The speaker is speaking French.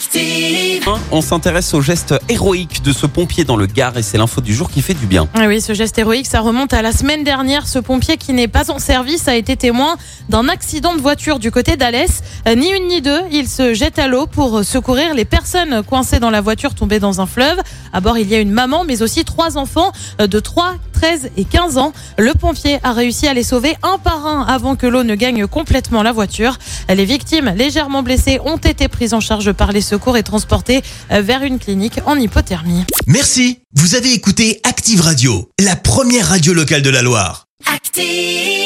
Active. On s'intéresse au geste héroïque de ce pompier dans le Gard et c'est l'info du jour qui fait du bien. Ah oui, ce geste héroïque, ça remonte à la semaine dernière. Ce pompier qui n'est pas en service a été témoin d'un accident de voiture du côté d'Alès. Euh, Ni une ni deux, il se jette à l'eau pour secourir les personnes coincées dans la voiture tombée dans un fleuve. À bord, il y a une maman, mais aussi trois enfants euh, de 3, 13 et 15 ans. Le pompier a réussi à les sauver un par un avant que l'eau ne gagne complètement la voiture. Les victimes légèrement blessées ont été prises en charge par les secours et transportées euh, vers une clinique en hypothermie. Merci, vous avez écouté Active Radio, la première radio locale de la Loire. Active.